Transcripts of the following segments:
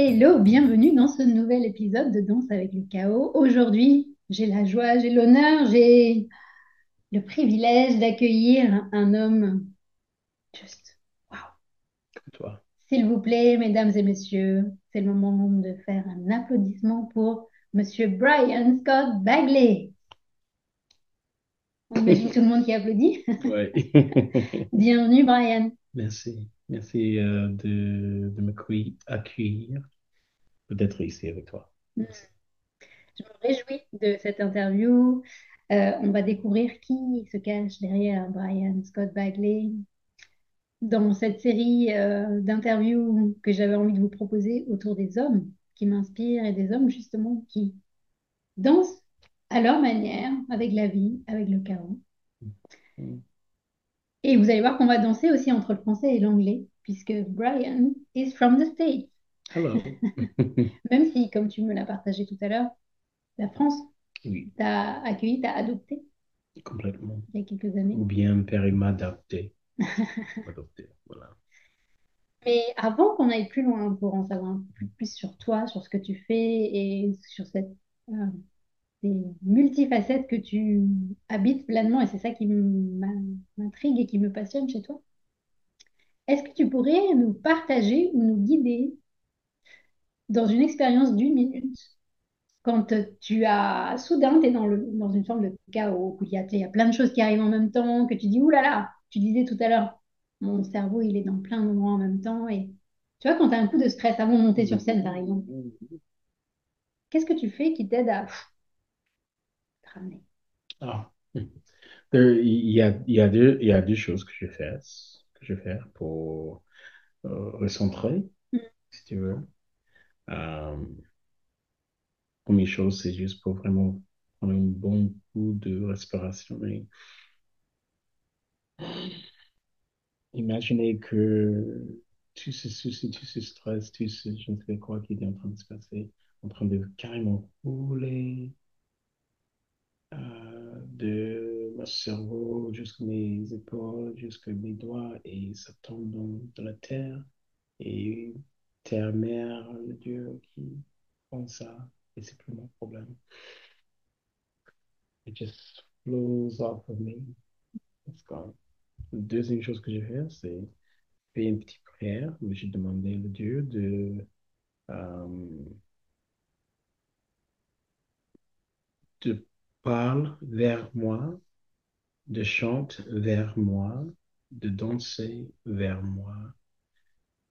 Hello, bienvenue dans ce nouvel épisode de Danse avec le chaos. Aujourd'hui, j'ai la joie, j'ai l'honneur, j'ai le privilège d'accueillir un homme juste. Comme toi? S'il vous plaît, mesdames et messieurs, c'est le moment de faire un applaudissement pour Monsieur Brian Scott Bagley. On imagine tout le monde qui applaudit. Ouais. Bienvenue, Brian. Merci. Merci euh, de, de me cui- accueillir, d'être ici avec toi. Merci. Je me réjouis de cette interview. Euh, on va découvrir qui se cache derrière Brian Scott Bagley dans cette série euh, d'interviews que j'avais envie de vous proposer autour des hommes qui m'inspirent et des hommes justement qui dansent à leur manière avec la vie, avec le chaos. Mm. Et vous allez voir qu'on va danser aussi entre le français et l'anglais, puisque Brian is from the States. Hello. Même si, comme tu me l'as partagé tout à l'heure, la France Oui, t'a accueilli, t'a adopté complètement. il y a quelques années. Ou bien Perry m'a adopté. Adopté, voilà. Mais avant qu'on aille plus loin pour en savoir un peu plus sur toi, sur ce que tu fais et sur cette, euh, ces multifacettes que tu habites pleinement, et c'est ça qui m'intrigue et qui me passionne chez toi, est-ce que tu pourrais nous partager ou nous guider dans une expérience d'une minute quand tu as soudain, tu es dans, le, dans une forme de chaos, où il y a, il y a plein de choses qui arrivent en même temps, que tu dis, Ouh là là, tu disais tout à l'heure, mon cerveau, il est dans plein d'endroits en même temps. Et tu vois, quand tu as un coup de stress avant de monter sur scène, par exemple, qu'est-ce que tu fais qui t'aide à ramener? Ah. Il y a, il y a deux, il y a deux choses que je fais, que je fais pour euh, recentrer, Mm. si tu veux. Euh, première chose, c'est juste pour vraiment prendre un bon coup de respiration et Imaginez que tout ce souci, tout ce stress, tout ce je ne sais quoi qui est en train de se passer, en train de carrément rouler de mon cerveau jusqu'à mes épaules, jusqu'à mes doigts, et ça tombe dans, la terre. Et terre, mère, le Dieu qui prend ça, et c'est plus mon problème. It just flows off of me. It's gone. La deuxième chose que j'ai fait, c'est fait une petite prière où j'ai demandé au Dieu de, euh, de parler vers moi, de chanter vers moi, de danser vers moi,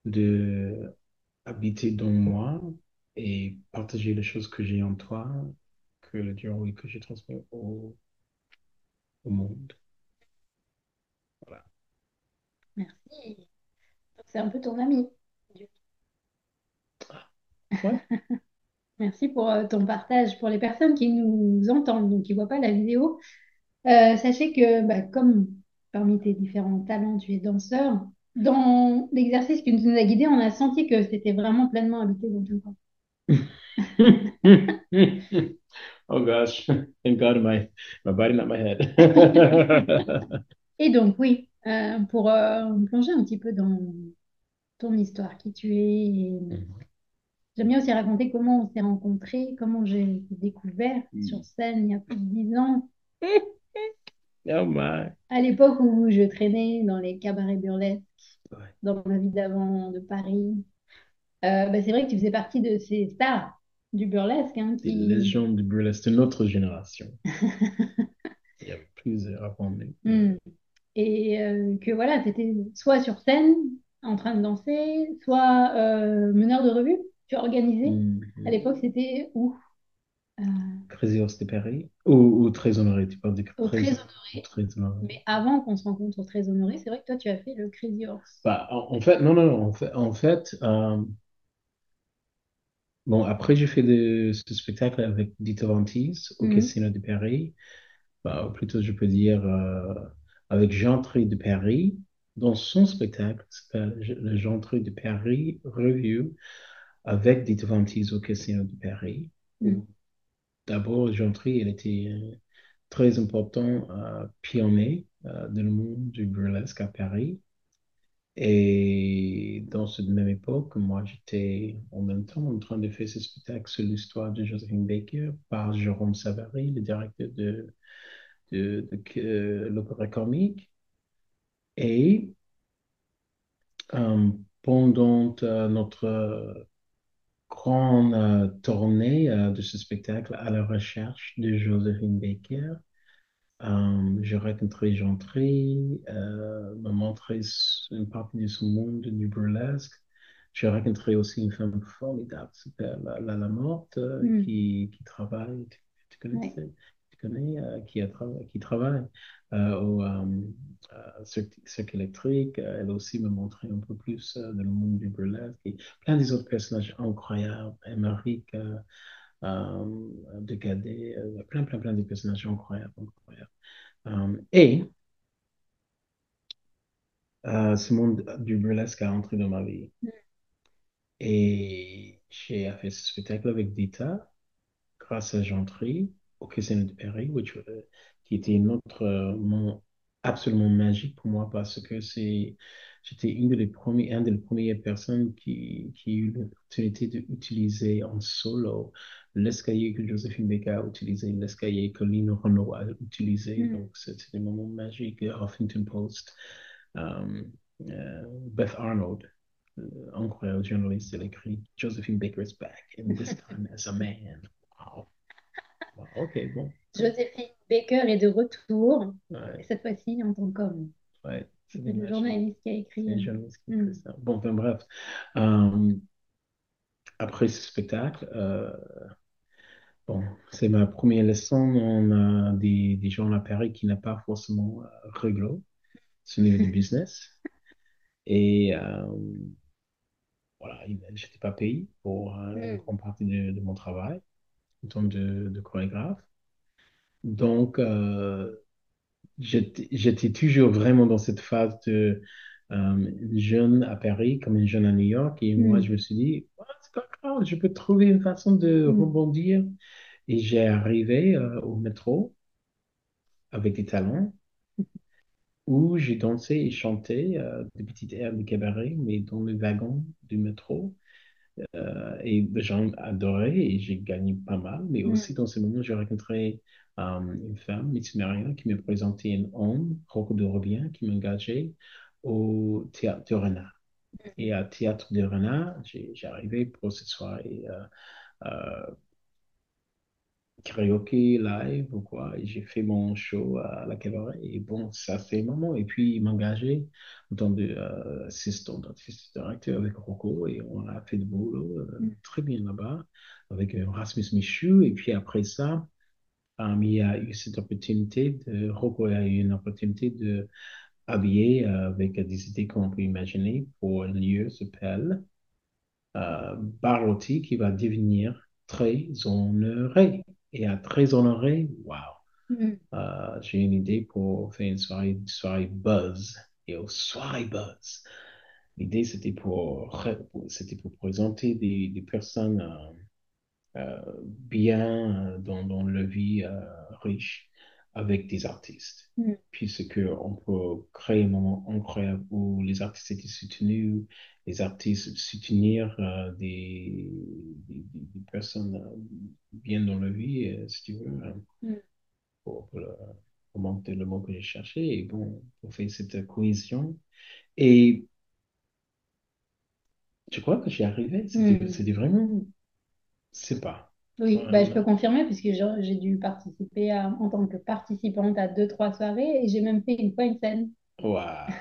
de habiter dans moi et partager les choses que j'ai en toi, que le Dieu oui, que j'ai transmis au, au monde. Voilà. Merci. C'est un peu ton ami. Ouais. Merci pour euh, ton partage. Pour les personnes qui nous entendent, donc qui ne voient pas la vidéo, euh, sachez que bah, comme parmi tes différents talents, tu es danseur, dans l'exercice qui nous a guidés, on a senti que c'était vraiment pleinement habité dans ton corps. Oh gosh, thank God my, my body, not my head. Et donc, oui, euh, pour euh, plonger un petit peu dans ton histoire, qui tu es. et J'aime bien aussi raconter comment on s'est rencontrés, comment j'ai découvert sur scène il y a plus de dix ans, Oh my. à l'époque où je traînais dans les cabarets burlesques, Ouais. dans ma vie d'avant de Paris. Euh, bah, c'est vrai que tu faisais partie de ces stars du burlesque hein, Les qui... légendes du burlesque de notre génération. Il y a plusieurs avant nous. Hmm. Et euh, que voilà, tu étais soit sur scène, en train de danser, soit euh, meneur de revue. Tu as organisé. Mhm. À l'époque, c'était où? Euh, Crazy Horse de Paris ou, ou Très Honoré, tu parles. Très Honoré. Mais avant qu'on se rencontre au Très Honoré, c'est vrai que toi, tu as fait le Crazy Horse. Bah, en, en fait, non, non, non, en fait, en fait euh, bon, après j'ai fait de, ce spectacle avec Dito Ventis au Mhm. Casino de Paris, bah, ou plutôt je peux dire euh, avec Jean Tré de Paris, dans son spectacle, qui s'appelle le Jean Tré de Paris Review, avec Dito Ventis au Casino de Paris. Mhm. D'abord, Tré, il était euh, très important euh, pionnier euh, dans le monde du burlesque à Paris. Et dans cette même époque, moi, j'étais en même temps en train de faire ce spectacle sur l'histoire de Josephine Baker par Jérôme Savary, le directeur de, de, de, euh, l'Opéra comique. Et pendant notre grande euh, tournée euh, de ce spectacle à la recherche de Josephine Baker, Euh, j'ai rencontré Jean Tré, euh, m'a montré une partie de ce monde du burlesque. J'ai rencontré aussi une femme formidable, qui s'appelle Lala Lamorte, euh, Mm. qui, qui travaille, tu, tu connais, Ouais. Connais euh, qui, a tra- qui travaille euh, au euh, cirque, électrique. Elle aussi m'a montré un peu plus dans le monde du burlesque et plein des autres personnages incroyables. Émeric, de Cadet, euh, plein, plein, plein de personnages incroyables, incroyables. Et ce monde du burlesque a entré dans ma vie. Et j'ai fait ce spectacle avec Dita, grâce à Jean Tri, au Casino de Paris, which, euh, qui était une autre euh, moment absolument magique pour moi parce que c'est, j'étais une des premières, une des premières personnes qui, qui a eu l'opportunité d'utiliser en solo l'escalier que Josephine Baker a utilisé, l'escalier que Lino Renault a utilisé. Mm. Donc, c'était des moments magiques. Huffington Post, euh, euh, Beth Arnold, euh, incroyable journaliste, elle écrit Josephine Baker is back, and this time as a man. Wow. Wow, Ok, bon. Joséphine Baker est de retour, Ouais, cette fois-ci en tant qu'homme. ouais, c'est le journaliste qui a écrit. C'est un journaliste qui Mm. fait ça. Bon, enfin bref. Euh, après ce spectacle, euh, bon, c'est ma première leçon. On a des, des gens à Paris qui n'ont pas forcément euh, réglo ce niveau du business. Et euh, voilà, il- j'étais pas payé pour une Mm. grande partie de, de mon travail en tant de, de chorégraphe. Donc, euh, j'étais toujours vraiment dans cette phase de euh, jeune à Paris comme une jeune à New York. Et moi, Mm. je me suis dit, Ah, c'est pas grave, je peux trouver une façon de Mm. rebondir. Et j'ai arrivé euh, au métro avec des talents où j'ai dansé et chanté des petites airs de cabaret, mais dans le wagon du métro. Euh, et les gens adoraient et j'ai gagné pas mal. Mais Mm. aussi dans ce moment, j'ai rencontré euh, une femme, Maria, qui m'a présenté un homme, Rocco de Robien, qui m'a engagé au théâtre de Renard. Et à théâtre de Renard, j'ai j'ai arrivé pour cette soirée euh, euh, karaoké live ou quoi. J'ai fait mon show à la cabaret. Et bon, ça c'est moment. Et puis, il m'a engagé en tant qu'assistant d'artiste directeur avec Rocco. Et on a fait du boulot euh, Mm. très bien là-bas avec euh, Rasmus Michu. Et puis après ça, euh, il y a eu cette opportunité de, Rocco a eu une opportunité de habiller euh, avec des idées qu'on peut imaginer pour un lieu s'appelle euh, Barotti qui va devenir très honoré. Et à très honoré, waouh! Mm. Euh, j'ai une idée pour faire une soirée, une soirée buzz. Et au soirée buzz, l'idée c'était pour, c'était pour présenter des, des personnes euh, euh, bien euh, dans, dans la vie riche avec des artistes. Mm. Peut créer un moment incroyable où les artistes étaient soutenus, les artistes soutenir euh, des, des, des personnes euh, bien dans la vie, euh, si tu veux, euh, Mm. pour, pour le, pour manquer le mot que j'ai cherché, et bon, pour faire cette cohésion. Et je crois que j'y arrivé. C'était, Mm. vraiment, c'est pas. Oui, bah, je peux confirmer puisque j'ai dû participer à- en tant que participante à deux, trois soirées et j'ai même fait une fois une scène. Waouh.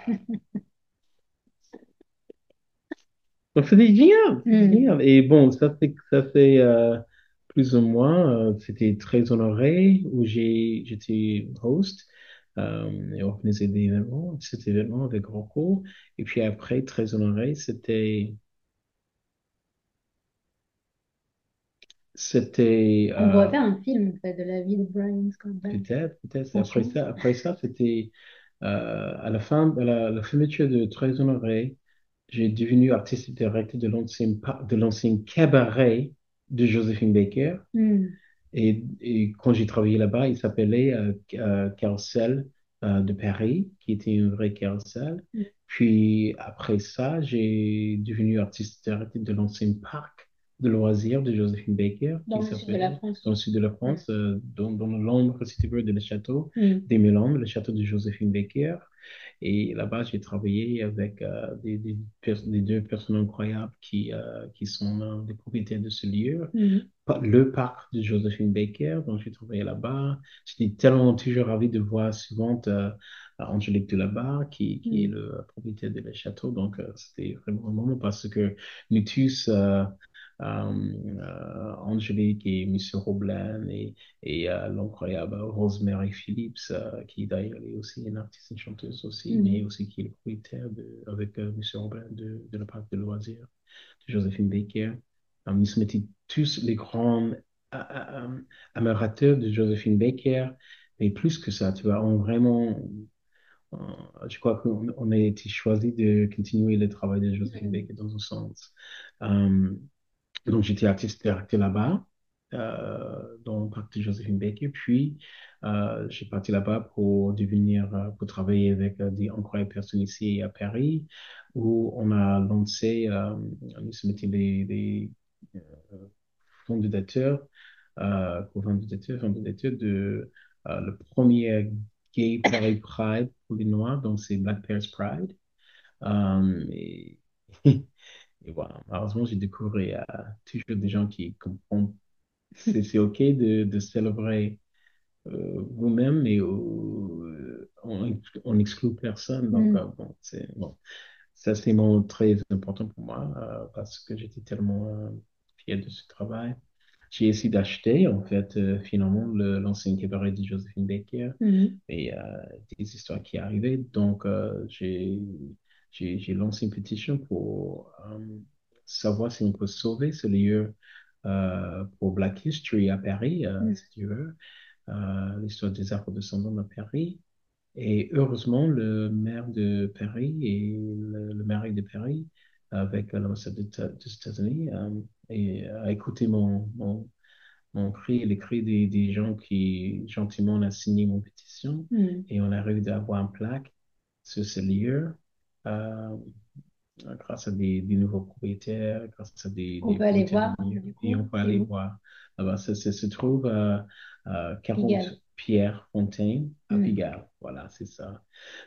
Donc, c'était génial, c'était Mm. génial. Et bon, ça fait, ça fait euh, plus ou moins, euh, c'était très honoré où j'ai, j'étais host euh, et organisé des événements, cet événement avec Rocco. Et puis après, très honoré, c'était, c'était On pourrait euh, faire un film en fait, de la vie de Brian Scott peut-être, peut-être. Après ça, après ça, c'était euh, à la fin, à la, la fermeture de Très honoré. J'ai devenu artiste directeur de l'ancien de cabaret de Josephine Baker. Mm. Et, et quand j'ai travaillé là-bas, il s'appelait euh, euh, Carrousel euh, de Paris, qui était une vraie carrousel. Mm. Puis après ça, j'ai devenu artiste directeur de l'ancien parc de loisirs de Josephine Baker, Dans qui le sud de la France. dans le sud de la. France, euh, dans, dans l'ombre, si tu veux, de le château Mm. des Mélandes, le château de Josephine Baker. Et là-bas, j'ai travaillé avec euh, des, des, deux personnes incroyables qui, euh, qui sont des propriétaires de ce lieu. Mm. Le parc de Josephine Baker, donc j'ai travaillé là-bas. J'étais tellement toujours ravi de voir souvent euh, Angélique Delabarre, qui, qui est Mm. le propriétaire de le château. Donc, c'était vraiment un moment parce que nous euh, euh, Angélique et Monsieur Roblan et, et euh, l'incroyable Rosemary Phillips, qui d'ailleurs est aussi une artiste, une chanteuse aussi, mais Mm. aussi qui est le propriétaire de, avec Monsieur Roblan de, de la parc de loisirs de Josephine Baker. Nous sommes été tous les grands admirateurs de Josephine Baker, mais plus que ça, tu vois, on vraiment, je crois qu'on on a été choisi de continuer le travail de Josephine. Baker dans un sens. Donc, j'étais artiste directeur là-bas, euh, parc de Josephine Baker. Puis, euh, j'ai parti là-bas pour devenir, euh, pour travailler avec euh, des incroyables personnes ici à Paris, où on a lancé, euh, nous été des, des euh, fondateurs, euh, co-fondateurs, fondateurs de euh, le premier Gay Pride Pride pour les Noirs, donc c'est Black Pairs Pride. Euh, et Et voilà, malheureusement, j'ai découvert euh, toujours des gens qui comprennent. C'est c'est OK de, de célébrer euh, vous-même, mais euh, on, on n'exclut personne. Donc, Mm. euh, bon, c'est bon. Ça, c'est mon très important pour moi euh, parce que j'étais tellement euh, fier de ce travail. J'ai essayé d'acheter, en fait, euh, finalement, le- l'ancien cabaret de Josephine Baker Mm. et euh, des histoires qui arrivaient. Donc, euh, j'ai, j'ai, lancé une pétition pour euh, savoir si on peut sauver ce lieu euh, pour Black History à Paris, euh, Mm. si tu veux, l'histoire des afro-descendants à Paris. Et heureusement, le maire de Paris et le, le maire de Paris, avec l'ambassade des Éta- des États-Unis, et a écouté mon, mon, mon cri et les cris des, des gens qui gentiment ont signé mon pétition Mm. et on a réussi à avoir une plaque sur ce lieu grâce à des, des nouveaux propriétaires, grâce à des, On des peut aller voir, et on peut aller voir. Là-bas, ça, ça se trouve à, à Pigalle. 40 Pierre Fontaine à Mm. Pigalle. Voilà, c'est ça.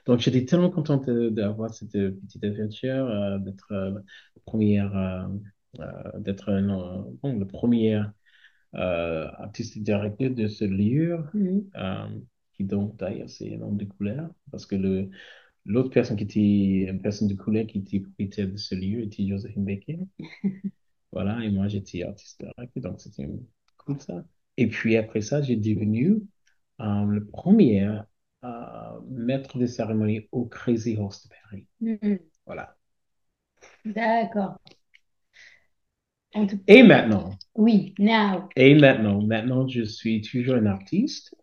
Donc, j'étais tellement contente d'avoir cette euh, petite aventure, euh, d'être euh, première, euh, euh, d'être euh, bon, le premier euh, artistique directeur de ce lieu, Mm. euh, qui donc d'ailleurs c'est un homme de couleur, parce que le, l'autre personne qui était une personne de couleur qui était propriétaire de ce lieu était Josephine Baker. Voilà, et moi j'étais artiste donc c'était cool ça. Et puis après ça, j'ai devenu euh, le premier euh, maître de cérémonie au Crazy Horse de Paris. Mm. Voilà. D'accord. Tout... Et maintenant, Oui, now. et maintenant, maintenant, je suis toujours un artiste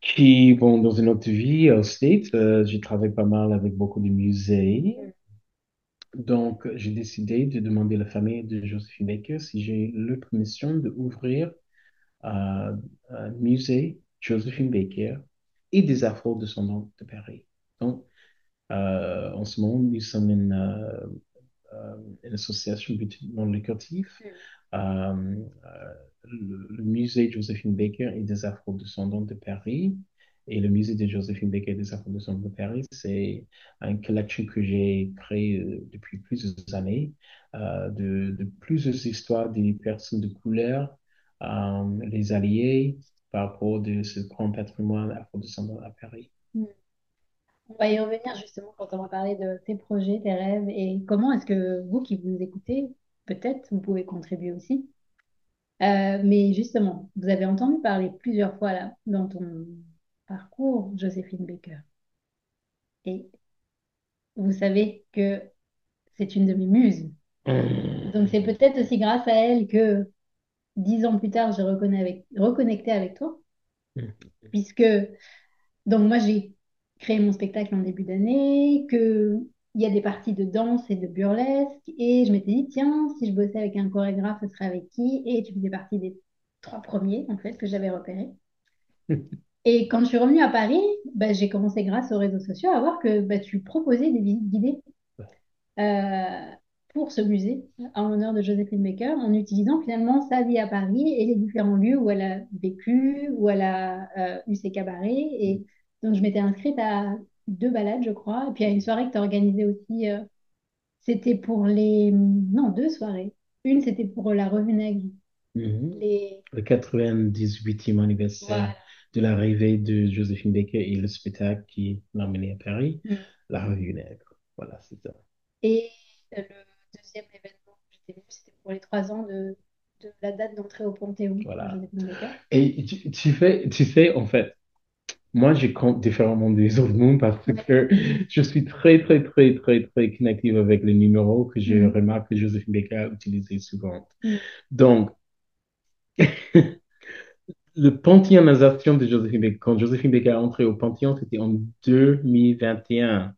qui, bon, dans une autre vie au States, euh, j'ai travaillé pas mal avec beaucoup de musées. Donc, j'ai décidé de demander à la famille de Josephine Baker si j'ai le permission d'ouvrir euh, un musée Josephine Baker et des afro-descendants de Paris. Donc, euh, en ce moment, nous sommes une, euh, euh, une association but non lucratif. Euh, euh, le, le musée Josephine Baker et des afro-descendants de Paris et le musée de Josephine Baker et des afro-descendants de Paris, c'est une collection que j'ai créée euh, depuis plusieurs années euh, de, plusieurs histoires des personnes de couleur, euh, les alliés par rapport de ce grand patrimoine afro-descendant à Paris. Mm. On va y revenir justement quand on va parler de tes projets, tes rêves et comment est-ce que vous qui vous écoutez, peut-être vous pouvez contribuer aussi. Euh, mais justement, vous avez entendu parler plusieurs fois là dans ton parcours, Joséphine Baker. Et vous savez que c'est une de mes muses. Donc c'est peut-être aussi grâce à elle que dix ans plus tard, j'ai avec, reconnecté avec toi, puisque donc moi j'ai créé mon spectacle en début d'année, que il y a des parties de danse et de burlesque, et je m'étais dit tiens, si je bossais avec un chorégraphe, ce serait avec qui? Et tu faisais partie des trois premiers en fait que j'avais repérés. Et quand je suis revenue à Paris, bah, j'ai commencé grâce aux réseaux sociaux à voir que bah, tu proposais des visites guidées euh, pour ce musée en l'honneur de Joséphine Baker en utilisant finalement sa vie à Paris et les différents lieux où elle a vécu, où elle a euh, eu ses cabarets. Et donc je m'étais inscrite à deux balades, je crois, et puis à une soirée que tu as organisée aussi. euh, c'était pour les... Non, deux soirées. Une, c'était pour la revue Nègre. Mhm. Les... Le 98e anniversaire Voilà. de l'arrivée de Joséphine Baker et le spectacle qui l'a emmené à Paris, Mm. La Revue Nègre. Voilà, c'est ça. Et euh, le deuxième événement que j'étais venue, c'était pour les trois ans de, de la date d'entrée au Panthéon de Voilà. Joséphine Baker. Et tu, tu fais, tu sais, en fait, moi, je compte différemment des autres mondes parce que je suis très, très, très, très, très connective avec les numéros que je Mm. remarque que Joséphine Baker utilisait souvent. Mm. Donc, le panthéonisation de Joséphine Baker, quand Joséphine Baker est entrée au Panthéon, c'était en 2021.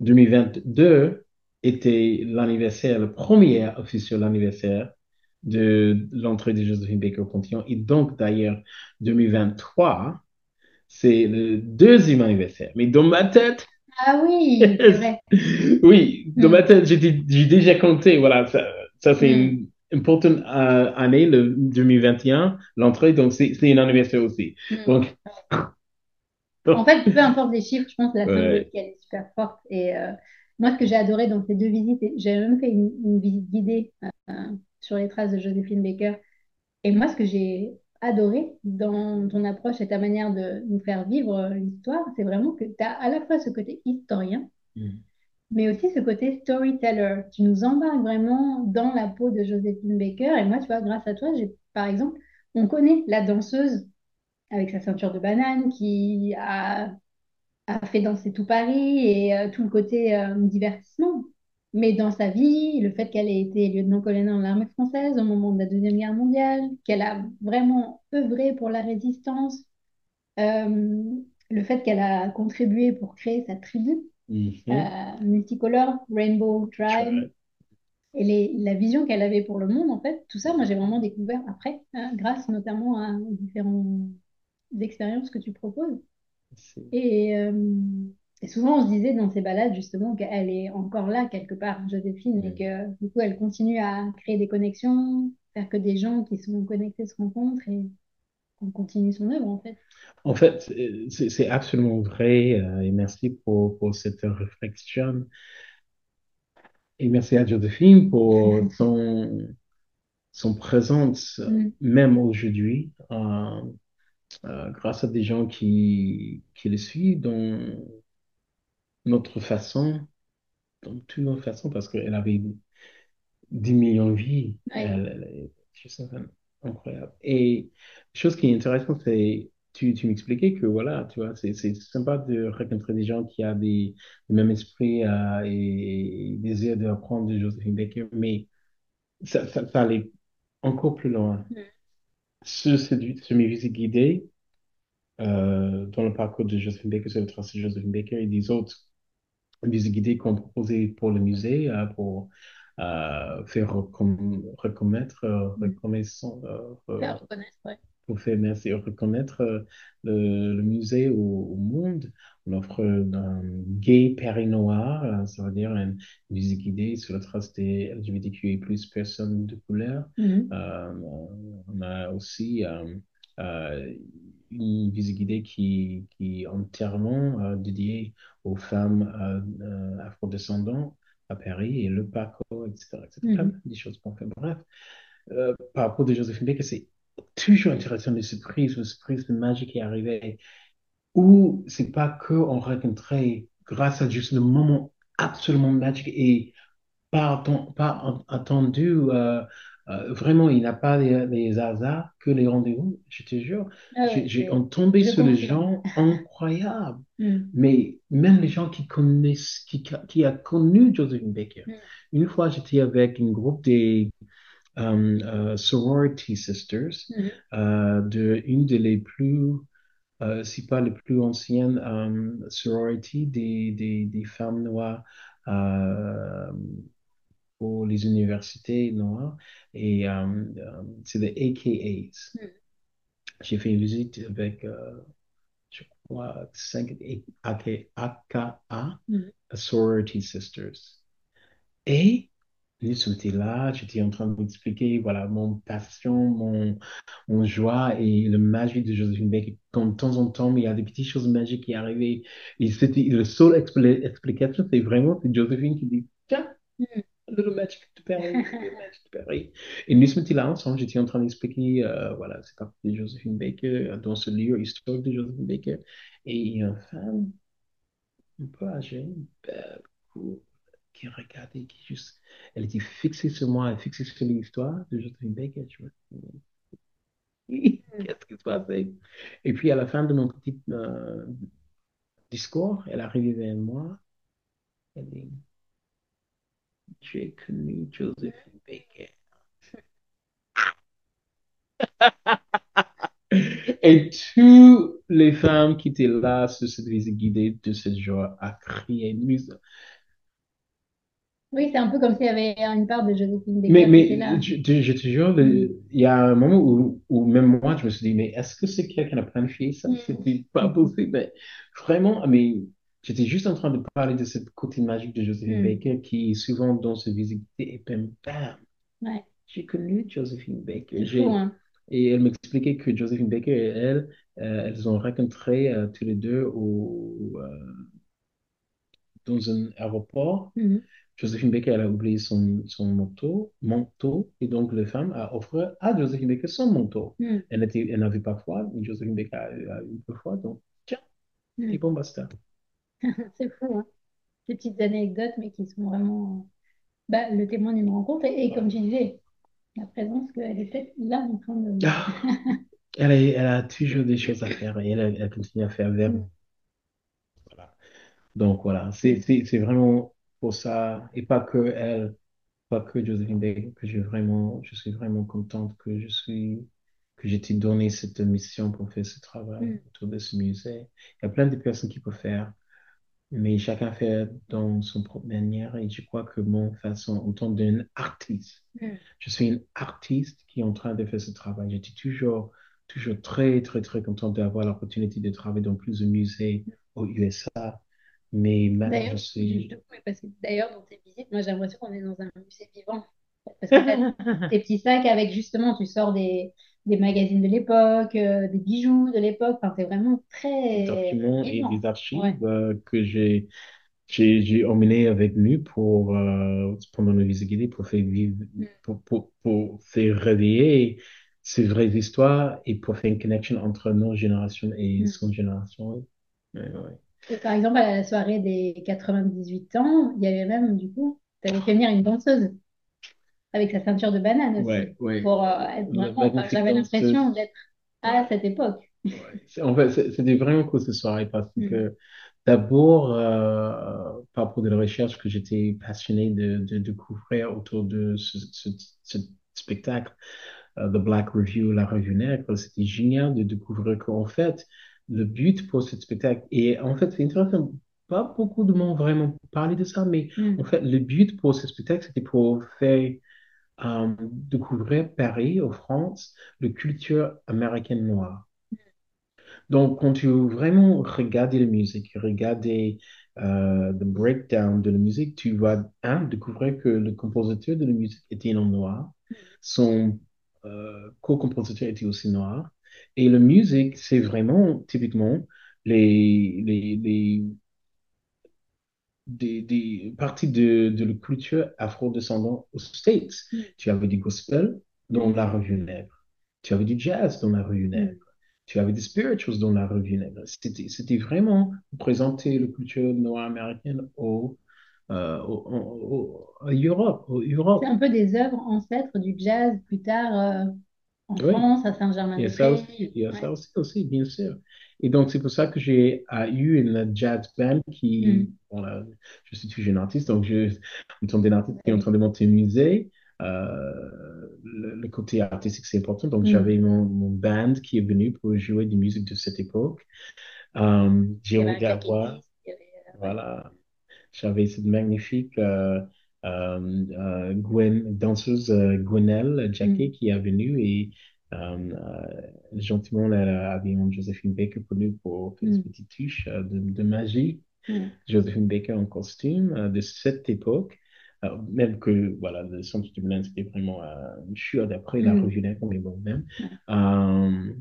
2022 était l'anniversaire, le premier officiel anniversaire de l'entrée de Joséphine Baker au Panthéon. Et donc, d'ailleurs, 2023, c'est le deuxième anniversaire. Mais dans ma tête, Ah oui, c'est vrai. oui, dans Mm. ma tête, j'ai dé- j'ai déjà compté. Voilà, ça, ça c'est Mm. une importante euh, année, le 2021, l'entrée. Donc, c'est c'est un anniversaire aussi. Mm. Donc, En fait, peu importe les chiffres, je pense que la Ouais. symbolique, elle est super forte. Et euh, moi, ce que j'ai adoré dans ces deux visites, j'ai même fait une, une visite guidée euh, sur les traces de Joséphine Baker. Et moi, ce que j'ai adoré dans ton approche et ta manière de nous faire vivre l'histoire, c'est vraiment que tu as à la fois ce côté historien, Mm. mais aussi ce côté storyteller. Tu nous embarques vraiment dans la peau de Joséphine Baker. Et moi, tu vois, grâce à toi, j'ai, par exemple, on connaît la danseuse avec sa ceinture de banane qui a, a fait danser tout Paris et euh, tout le côté euh, divertissement. Mais dans sa vie, le fait qu'elle ait été lieutenant-colonel dans l'armée française au moment de la Deuxième Guerre mondiale, qu'elle a vraiment œuvré pour la résistance, euh, le fait qu'elle a contribué pour créer sa tribu Mhm. euh, multicolore, Rainbow Tribe, et les- la vision qu'elle avait pour le monde, en fait, tout ça, moi, j'ai vraiment découvert après, hein, grâce notamment à aux différentes expériences que tu proposes. Et, euh, et souvent, on se disait dans ces balades, justement, qu'elle est encore là, quelque part, Joséphine, et que du coup, elle continue à créer des connexions, faire que des gens qui sont connectés se rencontrent et qu'on continue son œuvre, en fait. En fait, c'est absolument vrai euh, et merci pour, pour cette réflexion. Et merci à Joséphine pour son, son présence, Mm. même aujourd'hui, euh, euh, grâce à des gens qui, qui le suivent dans notre façon, dans toute notre façon, parce qu'elle avait 10 millions de vies. Ouais. Elle, elle incroyable. Et chose qui est intéressante, c'est tu, tu m'expliquais que voilà, tu vois, c'est c'est sympa de rencontrer des gens qui ont des, le même esprit euh, et, et désir d'apprendre de Josephine Baker, mais ça, ça, ça allait encore plus loin. Mm. Ce, ce, ce mes visites guidées, euh, dans le parcours de Josephine Baker, sur le tracé de Josephine Baker et des autres guidée qu'on proposait pour le musée, pour faire recon- reconnaître, Mm. reconnaissance, euh, Faire reconnaître, ouais. pour faire merci, reconnaître le, le musée au, au monde. On offre un gay Noir, euh, ça veut dire une visite guidée sur la trace des LGBTQI+, personnes de couleur. Mhm. Euh, on a aussi une visite guidée qui, qui est entièrement euh, dédiée aux femmes euh, euh, afrodescendantes à Paris et le Paco, etc. etc. Plein Mhm. de choses qu'on fait. Bref, euh, par rapport à Joséphine Baker, c'est toujours intéressant les surprises, les surprises de magie qui arrivaient, où c'est pas que on rencontrait grâce à juste le moment absolument magique et pas, atten- pas en- attendu. euh, euh, vraiment, il n'a pas les, les hasards que les rendez-vous, je te jure. Ah J'ai ouais, j'ai tombé sur des gens incroyables. Mm. Mais même les gens qui connaissent, qui, qui a connu Josephine Baker. Mm. Une fois, j'étais avec un groupe des euh, euh, sorority sisters, euh, de une de les plus, euh, si pas les plus anciennes euh, sorority des, des, des femmes noires pour les universités noires. Et euh, euh, c'est les AKAs. Mm. J'ai fait une visite avec, euh, je crois, cinq AK AKA, Mhm. sorority sisters. Et nous sommes là, j'étais en train d'expliquer voilà, mon passion, mon, mon joie et le magie de Joséphine Baker. Comme de temps en temps, il y a des petites choses magiques qui arrivaient. Et c'était le seul expli- explication, c'est vraiment c'est Joséphine qui dit Tiens, Mm. Le magic de Paris, magic de Paris. Et nous sommes là ensemble, j'étais en train d'expliquer, euh, voilà, c'est parti de Joséphine Baker, euh, dans ce livre historique de Joséphine Baker. Et il y a une femme un peu âgée, belle, cool, qui regardait, qui juste, elle était fixée sur moi, elle fixée sur l'histoire de Joséphine Baker. Je me dis, qu'est-ce qui se passe? Et puis à la fin de mon petit euh, discours, elle arrivait vers moi, elle dit, j'ai connu Joséphine Baker. Et toutes les femmes qui étaient là sur cette visite guidée de ce jour a crié mus- Oui, c'est un peu comme s'il y avait une part de Joséphine Mais, Baker qui était là. mais je, te je te jure, le- Mm. il y a un moment où, où même moi, je me suis dit, mais est-ce que c'est quelqu'un qui a planifié ça? Mm. C'était pas possible. Mais vraiment, mais j'étais juste en train de parler de cette côté magique de Joséphine Mm. Baker qui souvent dans visite guidée, et puis bam, Ouais, j'ai connu Joséphine Baker. fou, hein. Et elle m'expliquait que Josephine Baker et elle, euh, elles ont rencontré euh, tous les deux au, euh, dans un aéroport. Mhm. Josephine Baker, elle a oublié son, son manteau, manteau, et donc la femme a offert à Josephine Baker son manteau. Mm. Elle n'était- elle n'avait pas froid, mais Josephine Baker a, a eu peu froid, donc tiens, et bon, basta. C'est fou, hein. Des petites anecdotes, mais qui sont vraiment bah, le témoin d'une rencontre. Et, et comme tu disais, la présence qu'elle est peut-être là en train de. Ah, elle, a, elle a toujours des choses à faire et elle, continue à faire vers Mm. Voilà. Donc voilà, c'est c'est- c'est vraiment pour ça, et pas que elle, pas que Josephine Baker, que je vraiment, je suis vraiment contente que je suis, que j'ai été donné cette mission pour faire ce travail Mm. autour de ce musée. Il y a plein de personnes qui peuvent faire, mais chacun fait dans son propre manière, et je crois que mon façon, en tant qu'un artiste, Mm. je suis une artiste qui est en train de faire ce travail. J'étais toujours, toujours très, très, très contente d'avoir l'opportunité de travailler dans plusieurs musées aux USA. Mais maintenant, je suis. d'ailleurs, dans tes visites, moi j'ai l'impression qu'on est dans un musée vivant. Parce que t'as tes petits sacs avec justement, tu sors des, des magazines de l'époque, euh, des bijoux de l'époque. Enfin, c'est vraiment Des très documents et des Ouais. archives euh, que j'ai j'ai j'ai emmené avec nous pour euh, pendant nos visites guidées pour faire vivre Mm. pour, pour, pour faire réveiller ces vraies histoires et pour faire une connexion entre nos générations et Mm. son génération. oui. Ouais, ouais. Et par exemple, à la soirée des 98 ans, il y avait même, du coup, tu avais fait venir une danseuse avec sa ceinture de banane aussi. Ouais, ouais. Pour euh, être vraiment, enfin, j'avais l'impression d'être à cette époque. Ouais. En fait, c'était vraiment cool cette soirée parce Mm. que d'abord, euh, par rapport de la recherche que j'étais passionné de, de découvrir autour de ce, ce- ce spectacle, euh, The Black Review, la revue nègre, c'était génial de découvrir qu'en fait, le but pour ce spectacle, et en fait, c'est intéressant pas beaucoup de monde vraiment parlé de ça, mais en Mm. fait, le but pour ce spectacle, c'était pour faire euh, découvrir Paris, en France, la culture américaine noire. Donc, quand tu vraiment regardes la musique, regardes euh, le breakdown de la musique, tu vas un, découvrir que le compositeur de la musique était un noir, son euh, co-compositeur était aussi noir, et la musique, c'est vraiment typiquement les, les, les, des, des parties de, de la culture afro-descendante aux States. Mm. Tu avais du gospel dans la revue nègre. Tu avais du jazz dans la revue nègre. Tu avais des spirituals dans la revue nègre. C'était, vraiment présenter la culture noire américaine au, euh, au, au, au, à Europe, au Europe. C'est un peu des œuvres ancêtres du jazz plus tard euh, en Oui. France, à Il y a ça aussi, il y a Ouais. ça aussi, aussi, bien sûr. Et donc, c'est pour ça que j'ai eu une jazz band qui, Mm. je suis toujours un artiste, donc je, en tant qu'artiste qui est en train de monter un musée, euh, le, le côté artistique, c'est important. Donc, Mm. j'avais mon, mon band qui est venu pour jouer des musiques de cette époque. Il j'ai regardé, euh, voilà, j'avais cette magnifique euh, Gwen, danseuse euh, Gwenelle Jacquet Mm. qui est venue et euh, euh, gentiment elle avait mon Josephine Baker pour nous pour faire une Mm. petite touche euh, de, de magie. Mm. Josephine Baker en costume euh, de cette époque. Euh, même que voilà, le centre du Milan, c'était vraiment euh, une d'après la Mm. revue Nègre, mais bon, même. Euh,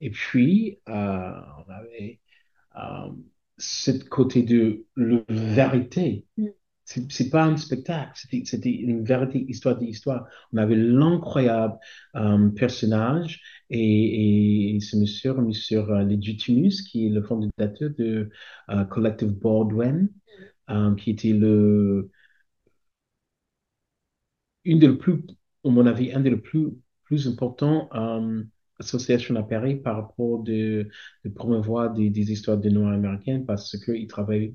et puis, euh, on avait euh, ce côté de la vérité. Mm. C'est pas un spectacle, c'était une vérité, histoire d'histoire. On avait l'incroyable euh, personnage et, et ce monsieur, monsieur euh, Legitimus, qui est le fondateur de euh, Collective Baldwin, euh, qui était le, une des plus, à mon avis, un des plus, plus importants associations à Paris par rapport de, de promouvoir des, des histoires de Noirs américains parce qu'il travaille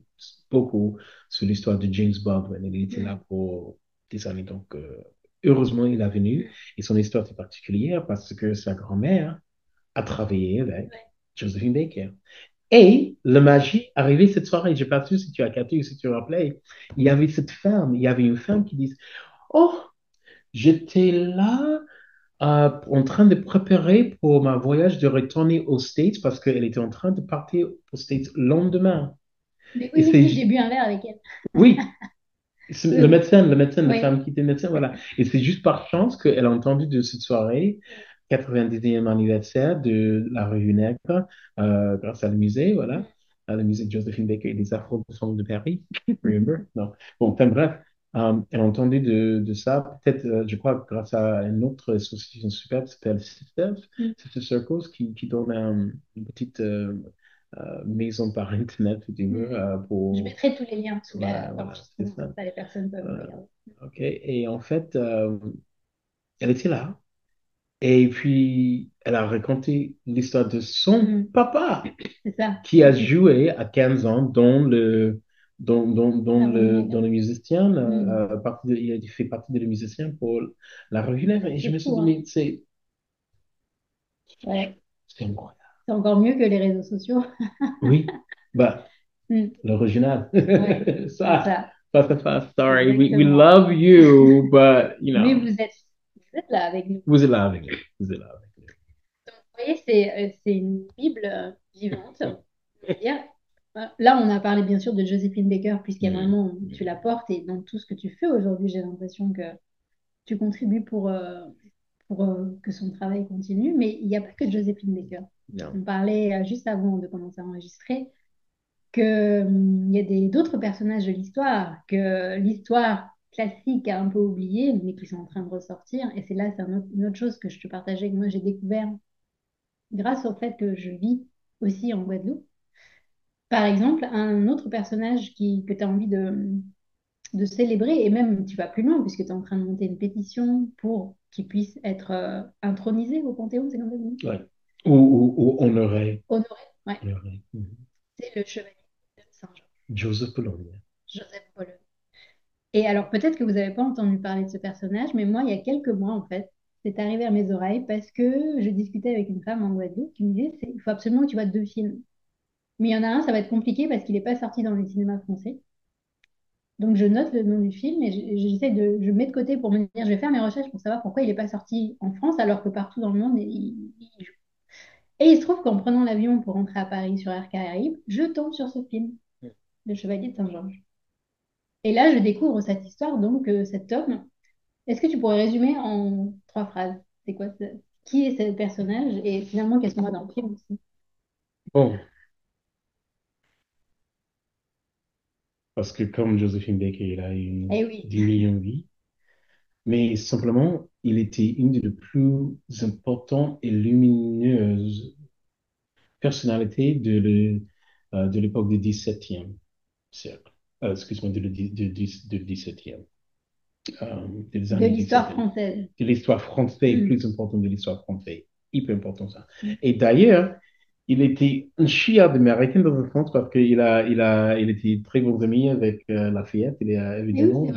beaucoup sur l'histoire de James Baldwin. Il était là pour des années. Donc, euh, heureusement, il est venu. Et son histoire est particulière parce que sa grand-mère a travaillé avec Josephine Baker. Et la magie arrivée cette soirée, je ne sais pas si tu as capté ou si tu rappelé, il y avait cette femme, il y avait une femme qui dit, oh, J'étais là euh, en train de préparer pour ma voyage de retourner aux States parce qu'elle était en train de partir aux States le lendemain. Mais Et oui, oui, j'ai bu un verre avec elle. Oui, le médecin, le médecin, la femme qui était médecin, voilà. Et c'est juste par chance qu'elle a entendu de cette soirée, 90e anniversaire de la revue Nègre, euh, grâce à le musée, voilà, à le musée de Josephine Baker et des Afro-descendants de Paris. Remember? Non. Bon, enfin bref, euh, elle a entendu de, de ça, peut-être, euh, je crois, grâce à une autre association super qui s'appelle Sisters, Mm. Sister Circles, qui, qui donne euh, une petite euh, euh, maison par Internet, euh, pour... Je mettrai tous les liens sous la voilà, c'est ça. comme ça les personnes peuvent regarder. OK. Et en fait, elle était là. Et puis, elle a raconté l'histoire de son Mhm. papa C'est ça. qui a joué à 15 ans dans le, dans, dans, dans La le, dans le musicien. Mhm. euh, partie de- il a fait partie de le musicien pour la revue Nègre. Et je me suis dit, hein. mais c'est Ouais. c'est incroyable. C'est encore mieux que les réseaux sociaux. Oui, bah, Mm. l'original. Ouais, Ça, ça. face à face. Sorry, we, we love you, but, you Mais know, vous êtes, vous êtes là avec nous. vous êtes là avec nous. Vous êtes là avec nous. Donc, vous voyez, c'est, euh, une Bible euh, vivante. dire. Euh, Là, on a parlé bien sûr de Josephine Baker, puisqu'il y a Mm. vraiment, tu la portes, et dans tout ce que tu fais aujourd'hui, j'ai l'impression que tu contribues pour, euh, pour euh, que son travail continue. Mais il n'y a pas que Josephine Baker. Non. On parlait euh, juste avant de commencer à enregistrer que hum, y a des d'autres personnages de l'histoire que l'histoire classique a un peu oublié, mais qui sont en train de ressortir. Et c'est là, c'est un une autre chose que je te partageais, que moi j'ai découvert grâce au fait que je vis aussi en Guadeloupe. Par exemple, un autre personnage qui, que tu as envie de, de célébrer, et même tu vas plus loin, puisque tu es en train de monter une pétition pour qu'il puisse être euh, intronisé au Panthéon, c'est comme ça Ouais. Ou, ou, ou honoré. Honoré, ouais. Honoré. Mhm. C'est le chevalier de Saint-Jean, Joseph Pologne. Joseph Pologne. Et alors peut-être que vous n'avez pas entendu parler de ce personnage, mais moi, il y a quelques mois, en fait, c'est arrivé à mes oreilles parce que je discutais avec une femme en Guadeloupe qui me disait, il faut absolument que tu vois deux films. Mais il y en a un, ça va être compliqué parce qu'il n'est pas sorti dans le cinéma français. Donc je note le nom du film et je- j'essaie de, je mets de côté pour me dire, je vais faire mes recherches pour savoir pourquoi il n'est pas sorti en France alors que partout dans le monde il, il joue. Et il se trouve qu'en prenant l'avion pour rentrer à Paris sur Air Caraïbes, je tombe sur ce film, Le Chevalier de Saint-Georges. Et là, je découvre cette histoire, donc euh, cet homme. Est-ce que tu pourrais résumer en trois phrases? C'est quoi ce- Qui est ce personnage et finalement qu'est-ce qu'on voit dans le film aussi? Bon, parce que comme Josephine Baker, il a eu Eh oui, 10 millions de vies, mais simplement, il était une des plus importantes et lumineuses personnalités de euh, de l'époque du XVIIe siècle. Euh, excuse-moi, de, de, de 17e. euh, des de années l'histoire 17e. française. De l'histoire française, Mm. plus importante de l'histoire française. Hyper important ça. Mm. Et d'ailleurs, il était un chiard américain dans le sens parce qu'il a, il a, il était très bon ami avec euh, Lafayette. Il a oui, évidemment euh,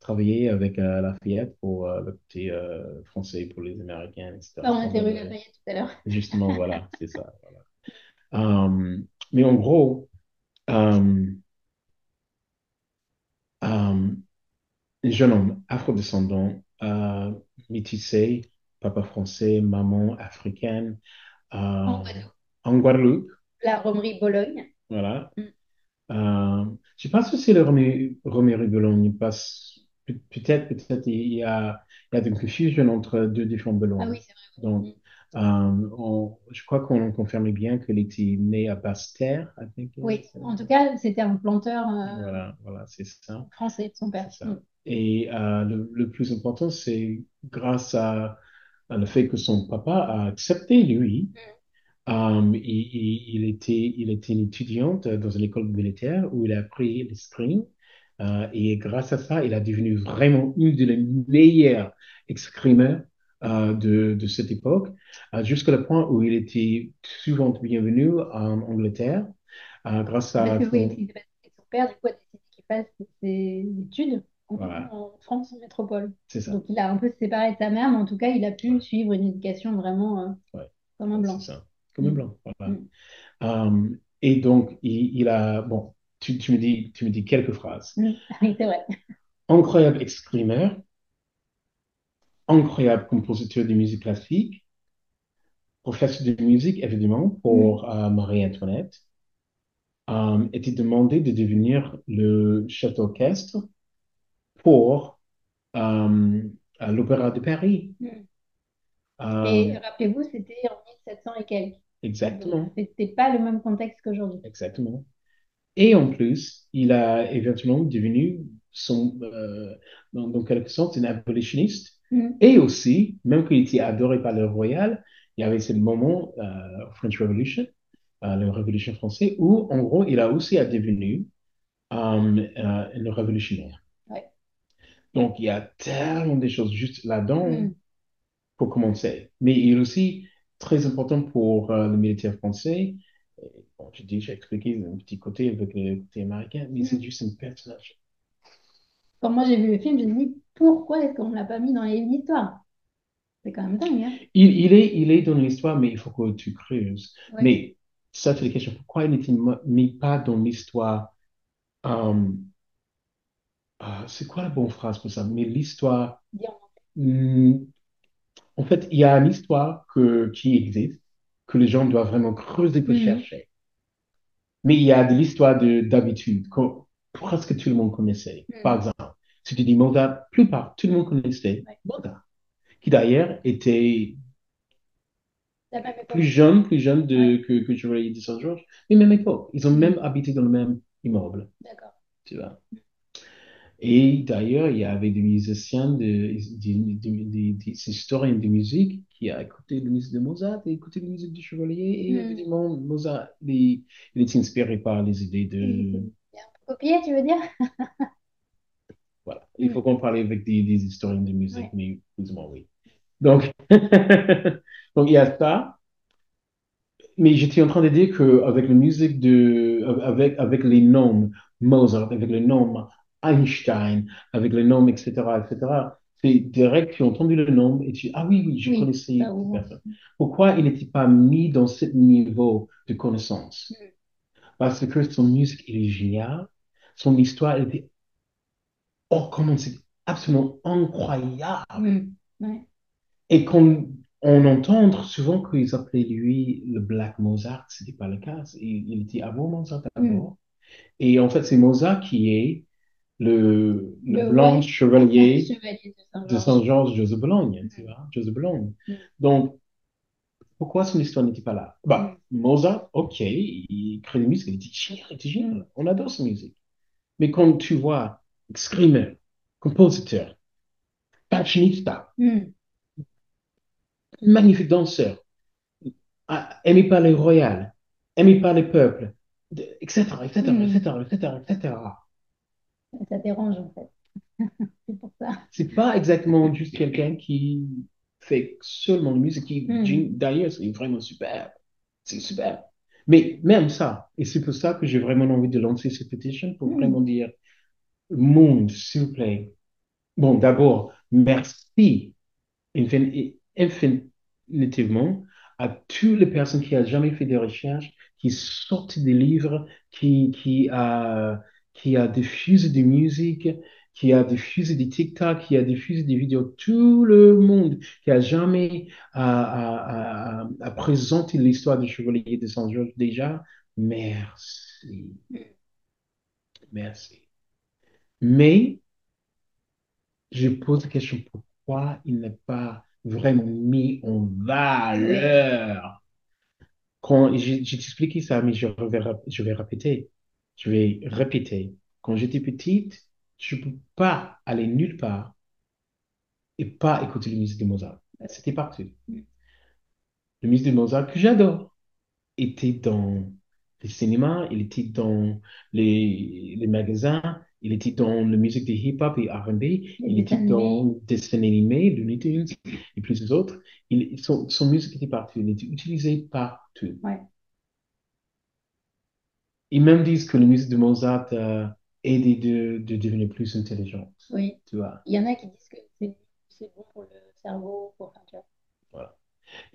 travaillé avec euh, Lafayette pour euh, le côté euh, français pour les Américains, etc. On était rue Euh, Lafayette tout à l'heure. Justement, voilà, c'est ça. voilà. Mais en gros, un jeune homme afrodescendant, métissé, papa français, maman africaine, En Guadeloupe. en Guadeloupe, La Romerie Bologne. voilà. Mm. Euh, je ne sais pas si c'est le Romé- Roméry Bologne, peut-être, peut-être il y a, il y a une confusion entre deux différents Ah Bolognes. oui, c'est vrai. Donc, Mm. euh, on- je crois qu'on confirme bien qu'il était né à Basse-Terre, I think, Oui, en tout cas, c'était un planteur euh, Voilà, voilà, c'est ça. français, son père. Mm. Et euh, le, le plus important, c'est grâce à le fait que son papa a accepté lui. Euh, il, était, il était une étudiante dans une école militaire où il a appris l'escrime. Euh, et grâce à ça, il a devenu vraiment une des meilleures escrimeurs euh, de, de cette époque, euh, jusqu'à le point où il était souvent bienvenu en Angleterre, grâce Parce à que oui, son... il- son père, du coup, a décidé qu'il fasse ses études en, Voilà, en France métropole. c'est ça. Donc, il a un peu séparé de sa mère, mais en tout cas, il a pu suivre une éducation vraiment euh, Ouais, comme un c'est blanc. ça. Comme un Mm. blanc, voilà. Mm. Euh, et donc, il, il a, bon, tu, tu me dis, tu me dis quelques phrases. Mm. Oui, c'est vrai. Incroyable escrimeur, incroyable compositeur de musique classique, professeur de musique, évidemment, Mm. pour euh, Marie-Antoinette, euh, était demandé de devenir le chef d'orchestre pour euh, l'Opéra de Paris. Mm. Euh, Et rappelez-vous, c'était en 1700 et quelques. Exactement, c'était pas le même contexte qu'aujourd'hui. exactement. Et en plus, il a éventuellement devenu son, euh, dans, dans quelque sorte, un abolitionniste. Mm. Et aussi, même qu'il était adoré par le royal, il y avait ce moment, euh, French Revolution, euh, la Révolution française, où en gros, il a aussi devenu un révolutionnaire. Donc, il y a tellement de choses juste là-dedans Mm. pour commencer. Mais il est aussi très important pour euh, le militaire français. Bon, je dis, j'ai expliqué un petit côté avec le côté américain, mais c'est Mm. juste un personnage. Quand moi j'ai vu le film, je me suis dit, pourquoi est-ce qu'on ne l'a pas mis dans les livres d'histoire? C'est quand même dingue, hein? Il, il est, il est dans l'histoire, mais il faut que tu creuses. Ouais. Mais ça, c'est la question. Pourquoi il n'était mis pas dans l'histoire euh, ah, c'est quoi la bonne phrase pour ça? Mais l'histoire, hmm, en fait, il y a une histoire que, qui existe, que les gens doivent vraiment creuser pour Mhm. chercher. Mais il y a de l'histoire de d'habitude que presque tout le monde connaissait. Mhm. Par exemple, si tu dis Mozart, plupart, tout le monde connaissait Ouais. Mozart, qui d'ailleurs était La même époque. plus jeune, plus jeune de, que, que Chevalier de Saint-Georges, mais même époque. Ils ont Mhm. même habité dans le même immeuble, D'accord. tu vois. Et d'ailleurs, il y avait des musiciens, de, des, des, des- des historiens de musique qui a écouté la musique de Mozart et écouté la musique du Chevalier. Et évidemment, Mozart, il, il est inspiré par les idées de... Copié, tu veux dire? Voilà. Il faut qu'on parle avec des, des historiens de musique, Ouais. mais plus ou moins oui. Donc, donc il y a ça. Mais j'étais en train de dire qu'avec la musique de, avec, avec les noms Mozart, avec les noms Einstein, avec les noms, etc., etc., c'est direct, tu as entendu le nom et tu dis, ah oui, oui, je Oui, connaissais cette personne. Pourquoi il n'était pas mis dans ce niveau de connaissance? parce que son musique, il est génial. Son histoire, elle était, oh, comment c'est absolument incroyable. Mm. Et qu'on on entend souvent qu'ils appelaient lui le Black Mozart, ce n'était pas le cas. Il, il était avant Mozart Mm. d'abord. Et en fait, c'est Mozart qui est le, le Le blanc chevalier Chevalier de Saint-Georges. Saint-Georges Joseph Bologne, tu vois, Joseph Bologne. Mm. Donc, pourquoi son histoire n'était pas là? Bah, Mozart, ok, il crée des musiques, il était génial, il était génial. On adore sa musique. Mais quand tu vois screamer, compositeur, fashionista, Mm. magnifique danseur, ah, aimé par les royales, aimé par les peuples, etc., etc., etc., etc., etc. Ça dérange en fait. C'est pour ça. C'est pas exactement juste quelqu'un qui fait seulement de la musique, qui, Mm. d'ailleurs, c'est vraiment super. C'est super. Mais même ça, et c'est pour ça que j'ai vraiment envie de lancer cette pétition pour Mm. vraiment dire, monde, s'il vous plaît. Bon, d'abord, merci infin- infinitivement à toutes les personnes qui ont jamais fait des recherches, qui sortent des livres, qui, qui a, qui a diffusé des musiques, qui a diffusé des TikTok, qui a diffusé des vidéos, tout le monde qui a jamais présenter l'histoire du Chevalier de Saint-Georges déjà, merci, merci. Mais je pose la question, pourquoi il n'est pas vraiment mis en valeur? Quand, j'ai expliqué ça, mais je vais répéter. Je vais répéter. Quand j'étais petite, je ne peux pas aller nulle part et pas écouter la musique de Mozart. C'était partout. Mm. La musique de Mozart que j'adore était dans les cinémas, il était dans les, les magasins, il était dans la musique de hip-hop et R&B, il était dans les dessins animés, Looney Tunes et plusieurs autres. Il, son, son musique était partout, il était utilisé partout. Ouais. Ils même disent que la musique de Mozart a aidé de, de devenir plus intelligente. Oui. Tu vois, Il y en a qui disent que c'est c'est bon pour le cerveau, pour tu vois. voilà.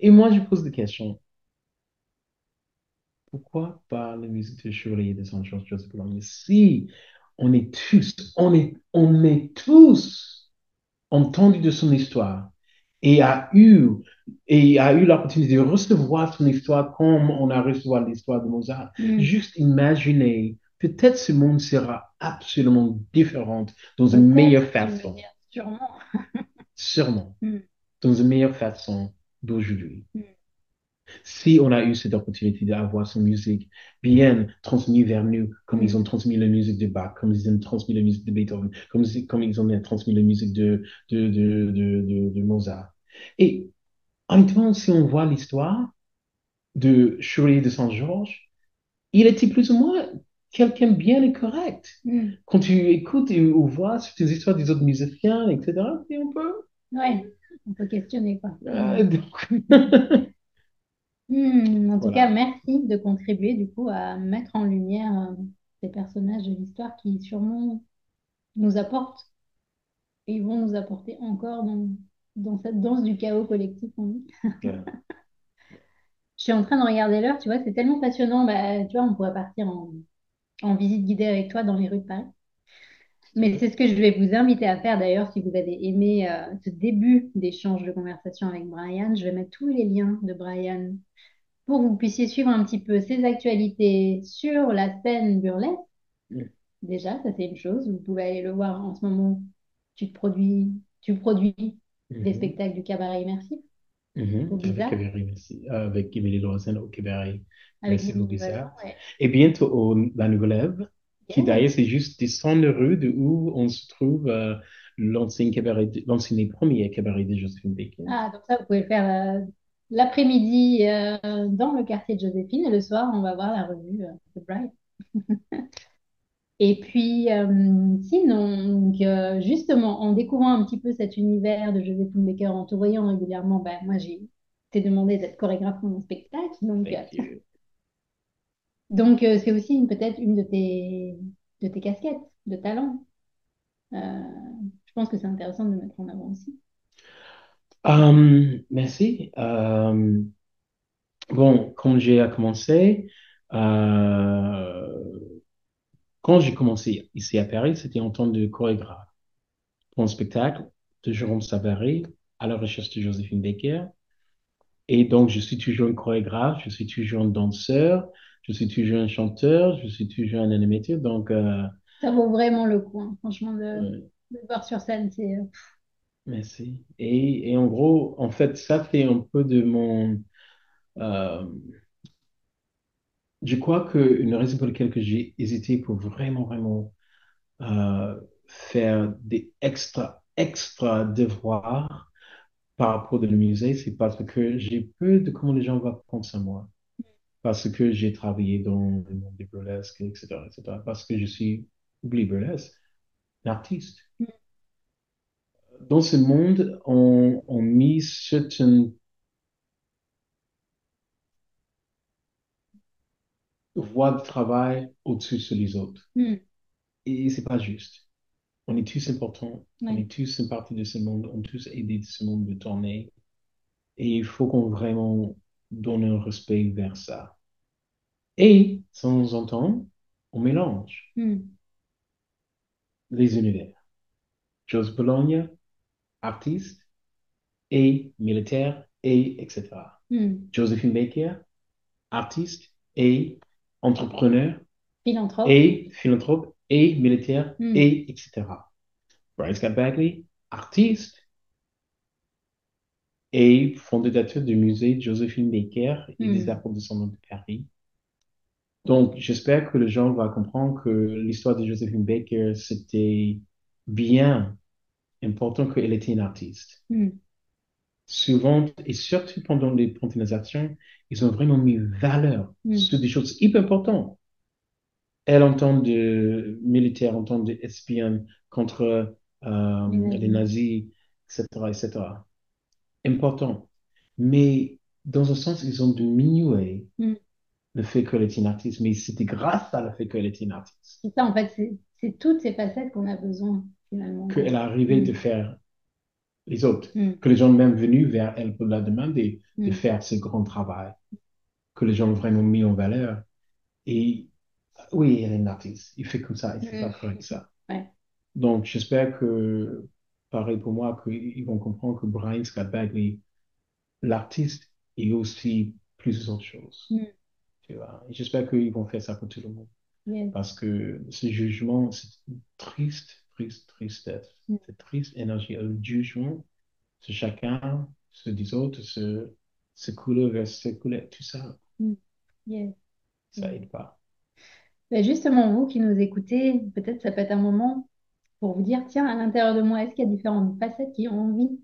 Et moi, je pose des questions. Pourquoi pas la musique de Chevalier de Saint-Georges Joseph Bologne? Si on est tous, on est, on est tous entendu de son histoire et a eu, et a eu l'opportunité de recevoir son histoire comme on a reçu l'histoire de Mozart. Mm. Juste imaginez, peut-être ce monde sera absolument différent dans une meilleure façon, sûrement. sûrement, Mm. dans une meilleure façon d'aujourd'hui. Mm. Si on a eu cette opportunité d'avoir son musique bien transmise vers nous, comme ils ont transmis la musique de Bach, comme ils ont transmis la musique de Beethoven, comme, comme ils ont transmis la musique de, de, de, de, de, de Mozart. Et honnêtement, si on voit l'histoire de Chevalier de Saint-Georges, il était plus ou moins quelqu'un bien et correct. Mm. Quand tu écoutes et, ou vois toutes les histoires des autres musiciens, etc., c'est un peu... Ouais, on peut questionner quoi. euh, Mm. donc- Mm. En tout cas, merci de contribuer du coup à mettre en lumière euh, ces personnages de l'histoire qui sûrement nous apportent et vont nous apporter encore dans, dans cette danse du chaos collectif. Je suis en train de regarder l'heure, tu vois, c'est tellement passionnant. Bah, tu vois, on pourrait partir en, en visite guidée avec toi dans les rues de Paris. Mais c'est ce que je vais vous inviter à faire d'ailleurs si vous avez aimé euh, ce début d'échange de conversation avec Brian. Je vais mettre tous les liens de Brian pour que vous puissiez suivre un petit peu ses actualités sur la scène burlesque. Déjà, ça c'est une chose. Vous pouvez aller le voir en ce moment. Tu te produis, tu produis des Mhm. spectacles du cabaret immersif au Avec Cabaret, merci. Euh, Avec Émilie Loiseau au Cabaret. avec Merci ouais. Et bientôt au La Nouvelle Ève, qui d'ailleurs, c'est juste descendre de rue de où on se trouve euh, l'ancien cabaret, premier cabaret de Josephine Bacon. Ah, donc ça, vous pouvez faire euh, l'après-midi euh, dans le quartier de Joséphine et le soir, on va voir la revue The Bride. Et puis, euh, sinon, donc, euh, justement, en découvrant un petit peu cet univers de Joséphine Baker, en te voyant régulièrement, ben, moi, j'ai t'ai demandé d'être chorégraphe pour mon spectacle. Donc, euh, donc euh, c'est aussi peut-être une de tes, de tes casquettes, de talent. Je pense que c'est intéressant de le mettre en avant aussi. Um, merci. Um, bon, comme j'ai commencé, quand j'ai commencé ici à Paris, c'était en tant que chorégraphe pour un spectacle de Jérôme Savary à la recherche de Joséphine Baker. Et donc, je suis toujours un chorégraphe, je suis toujours un danseur, je suis toujours un chanteur, je suis toujours un animateur. Donc, euh, Ça vaut vraiment le coup, hein, franchement, de, de voir sur scène. C'est, euh, merci. Et, et en gros, en fait, ça fait un peu de mon... euh, je crois qu'une raison pour laquelle que j'ai hésité pour vraiment, vraiment euh, faire des extra, extra devoirs par rapport au musée, c'est parce que j'ai peur de comment les gens vont penser à moi. Parce que j'ai travaillé dans le monde des burlesques, etc., etc. Parce que je suis, oublie burlesque, un artiste. Dans ce monde, on, on met certaines voies de travail au-dessus sur les autres. hmm, Et c'est pas juste. On est tous importants, on est tous une partie de ce monde, on est tous aidés de ce monde de tourner. Et il faut qu'on vraiment donne un respect vers ça. Et, temps en temps, on mélange Hmm, les univers. Joseph Bologna, artiste et militaire et etc. hmm. Josephine Baker, artiste et entrepreneur Philanthrope. et philanthrope et militaire Hmm. et etc. Brian Scott Bagley, artiste et fondateur du musée Josephine Baker et des Hmm. apôtres de son nom de Paris. Donc, j'espère que les gens vont comprendre que l'histoire de Josephine Baker, c'était bien important qu'elle était une artiste. Hmm, Souvent, et surtout pendant les pontifications, ils ont vraiment mis valeur hmm. sur des choses hyper importantes. Elle, en tant de militaire, en tant d'espionne contre euh, Les nazis. les nazis, etc., etc. Important. Mais dans un sens, ils ont diminué Hmm. le fait qu'elle était une artiste. Mais c'était grâce à le fait qu'elle était une artiste C'est ça, en fait, c'est toutes ces facettes qu'on a besoin, finalement. qu'elle a arrivé Hmm. de faire les autres. Hmm, Que les gens même venus vers elle pour la demander de hmm. faire ce grand travail. Que les gens vraiment mis en valeur. Et oui, elle est une artiste. Il fait comme ça, il fait pas Hmm. correct ça. Ouais. Donc, j'espère que, pareil pour moi, qu'ils vont comprendre que Brian Scott Bagley, l'artiste, est aussi plusieurs autres choses. Hmm. Tu vois. J'espère qu'ils vont faire ça pour tout le monde. Parce que ce jugement, c'est triste, tristesse. Mm. C'est triste énergie. Le jugement, c'est chacun, c'est des autres, se, se couler vers se couler, tout ça, Hmm. Yes. ça Mm. aide pas. Ben justement, vous qui nous écoutez, peut-être ça peut être un moment pour vous dire, tiens, à l'intérieur de moi, est-ce qu'il y a différentes facettes qui ont envie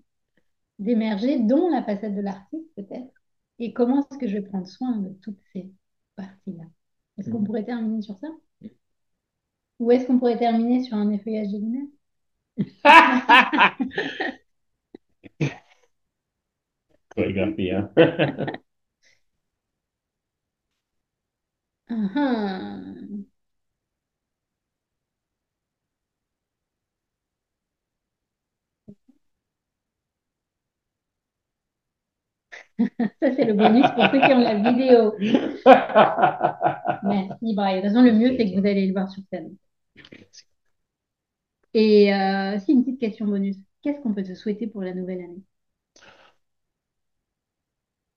d'émerger, dont la facette de l'artiste peut-être? Et comment est-ce que je vais prendre soin de toutes ces parties-là? Est-ce qu'on Mm. pourrait terminer sur ça? Ou est-ce qu'on pourrait terminer sur un effeuillage de lunettes? Chorégraphie, hein. Ah, ah. Ça, c'est le bonus pour ceux qui ont la vidéo. Merci, Brian. De toute façon, le mieux, c'est que vous allez le voir sur scène. Et euh, si une petite question bonus, qu'est-ce qu'on peut te souhaiter pour la nouvelle année?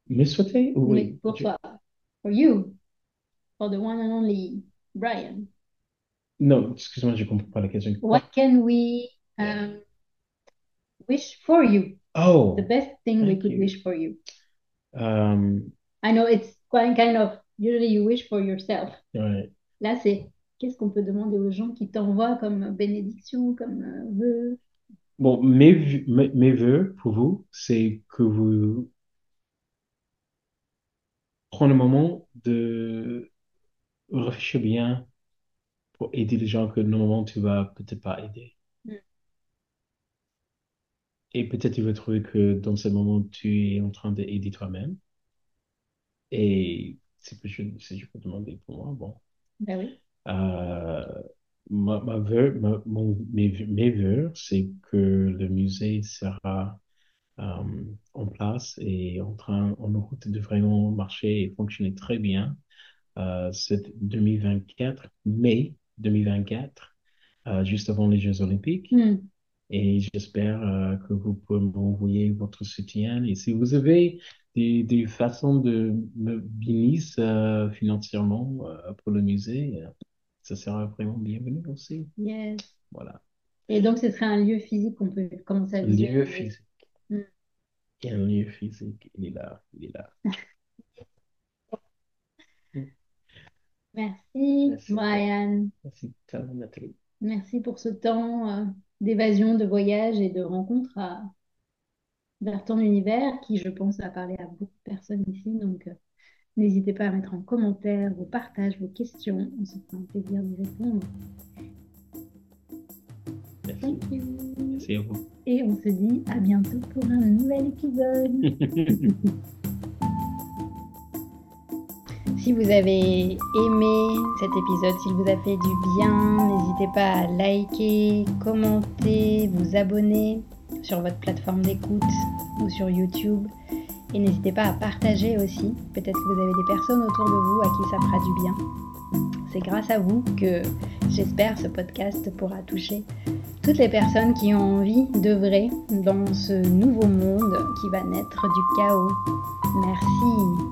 Me souhaiter? Mais Oui. pour Je- toi, for you, for the one and only Brian, Non, excuse-moi, je comprends pas la question. what can we um, wish for you? Oh, The best thing we thank could you. wish for you. Um, I know it's quite kind of usually you wish for yourself. ouais. Là, c'est qu'est-ce qu'on peut demander aux gens qui t'envoient comme bénédiction, comme euh, vœu? Bon, mes, vœux- mes, mes vœux pour vous, c'est que vous prenez le moment de réfléchir bien pour aider les gens que normalement tu vas peut-être pas aider. Mm. Et peut-être tu vas trouver que dans ce moment, tu es en train d'aider toi-même. Et si je, si je peux demander pour moi, bon. Ben oui. Euh, ma, ma vœu, ma- mon, mes, mes vœux, c'est que le musée sera euh, en place et en train, en route de vraiment marcher et fonctionner très bien euh, c'est 2024, mai 2024, euh, juste avant les Jeux Olympiques. Hmm. Et j'espère euh, que vous pouvez m'envoyer votre soutien. Et si vous avez des, des façons de me bénir euh, financièrement euh, pour le musée, euh, ça sera vraiment bienvenu aussi. Yes. Voilà. Et donc, ce serait un lieu physique qu'on peut commencer à Un visualiser. lieu physique. Il y a un lieu physique. Il est là. Il est là. Merci, Merci. Brian. Merci Nathalie. Merci pour ce temps euh, d'évasion, de voyage et de rencontre à- vers ton univers qui, je pense, va parler à beaucoup de personnes ici. Donc, euh, n'hésitez pas à mettre en commentaire vos partages, vos questions. On se fera un plaisir d'y répondre. Merci. Thank you. Merci à vous. Et on se dit à bientôt pour un nouvel épisode. Si vous avez aimé cet épisode, s'il vous a fait du bien, n'hésitez pas à liker, commenter, vous abonner sur votre plateforme d'écoute ou sur YouTube. Et n'hésitez pas à partager aussi. Peut-être que vous avez des personnes autour de vous à qui ça fera du bien. C'est grâce à vous que j'espère ce podcast pourra toucher toutes les personnes qui ont envie d'œuvrer dans ce nouveau monde qui va naître du chaos. Merci.